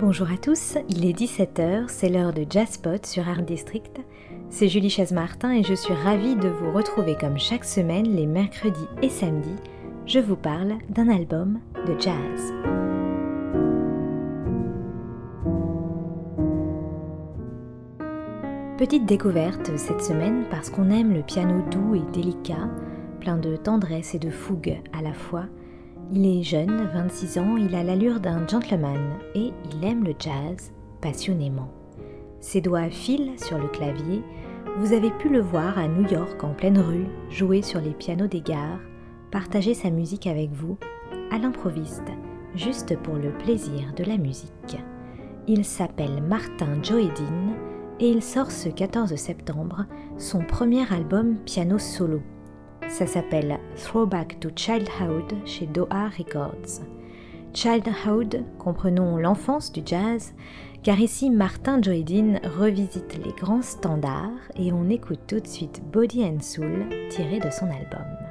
Bonjour à tous, il est 17h, c'est l'heure de Jazzpot sur Art District. C'est Julie Chaise-Martin et je suis ravie de vous retrouver comme chaque semaine les mercredis et samedis. Je vous parle d'un album de jazz. Petite découverte cette semaine parce qu'on aime le piano doux et délicat, plein de tendresse et de fougue à la fois. Il est jeune, 26 ans, il a l'allure d'un gentleman et il aime le jazz passionnément. Ses doigts filent sur le clavier, vous avez pu le voir à New York en pleine rue, jouer sur les pianos des gares, partager sa musique avec vous, à l'improviste, juste pour le plaisir de la musique. Il s'appelle Martin Joedin et il sort ce 14 septembre son premier album piano solo. Ça s'appelle Throwback to Childhood chez Doha Records. Childhood, comprenons l'enfance du jazz, car ici Martin Joydin revisite les grands standards et on écoute tout de suite Body and Soul tiré de son album.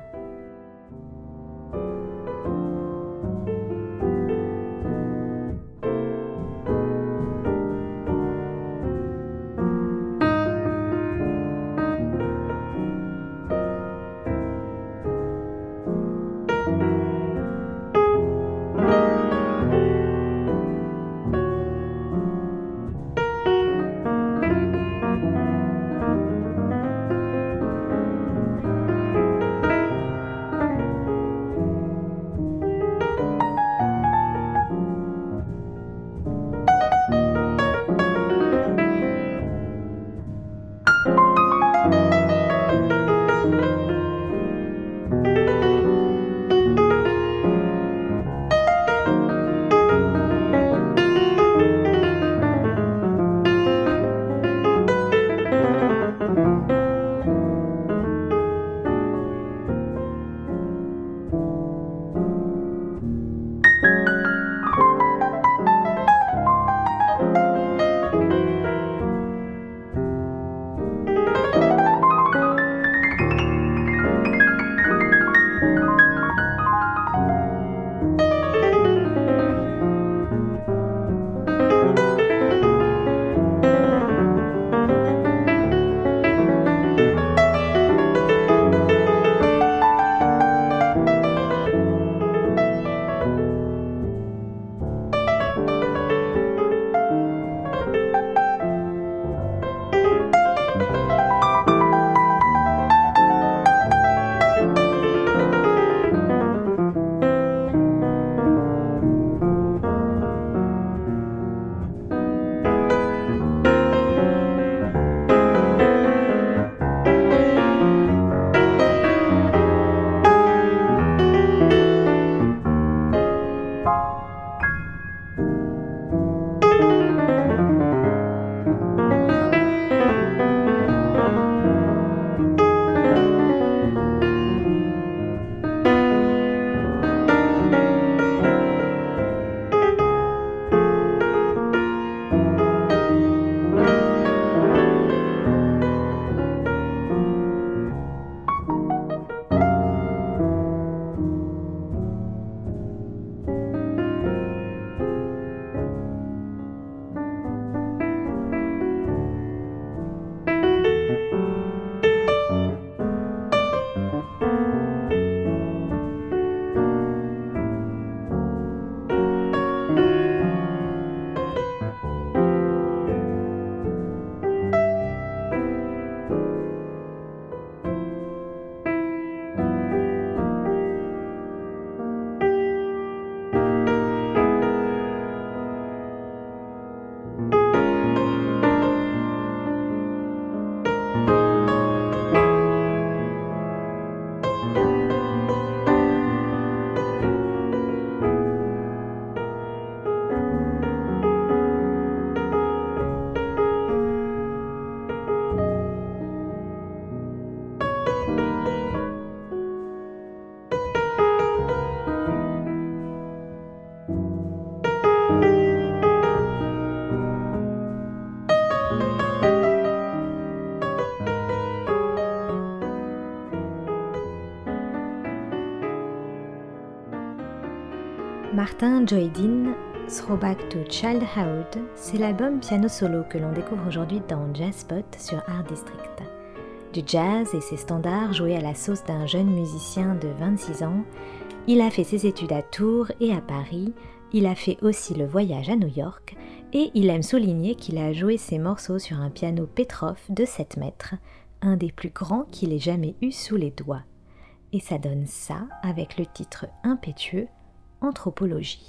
Martin Joydin Throwback to Childhood, c'est l'album piano solo que l'on découvre aujourd'hui dans Jazzpot sur Art District. Du jazz et ses standards joués à la sauce d'un jeune musicien de 26 ans, il a fait ses études à Tours et à Paris, il a fait aussi le voyage à New York et il aime souligner qu'il a joué ses morceaux sur un piano Petroff de 7 mètres, un des plus grands qu'il ait jamais eu sous les doigts. Et ça donne ça avec le titre impétueux Anthropologie.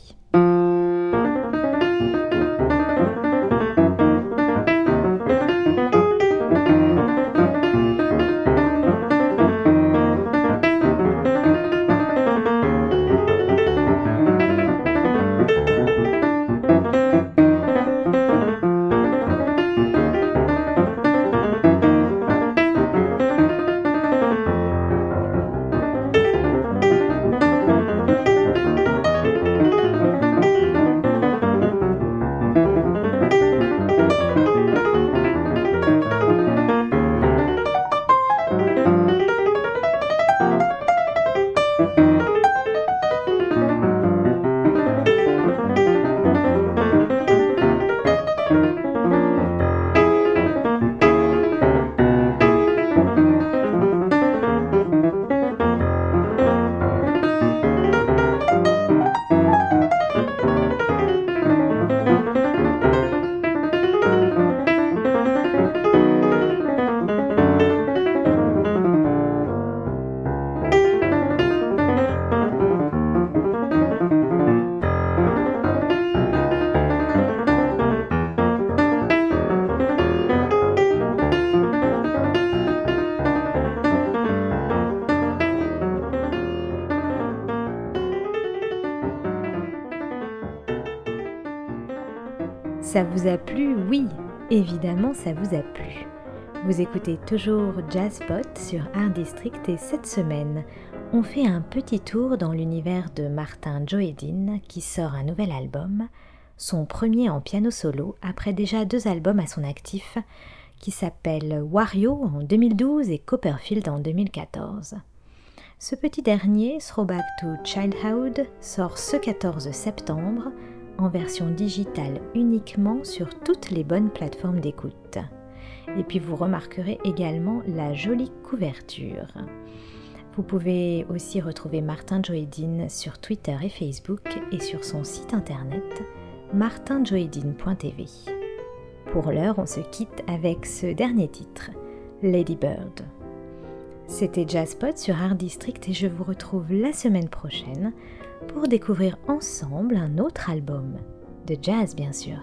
Ça vous a plu? Oui, évidemment ça vous a plu. Vous écoutez toujours Jazzpot sur Art District et cette semaine, on fait un petit tour dans l'univers de Martin Joedin qui sort un nouvel album, son premier en piano solo après déjà deux albums à son actif qui s'appellent Wario en 2012 et Copperfield en 2014. Ce petit dernier, Throwback to Childhood, sort ce 14 septembre en version digitale uniquement sur toutes les bonnes plateformes d'écoute. Et puis vous remarquerez également la jolie couverture. Vous pouvez aussi retrouver Martin Joedin sur Twitter et Facebook et sur son site internet martinjoedin.tv. Pour l'heure, on se quitte avec ce dernier titre, Lady Bird. C'était Jazzpot sur Art District et je vous retrouve la semaine prochaine pour découvrir ensemble un autre album, de jazz bien sûr.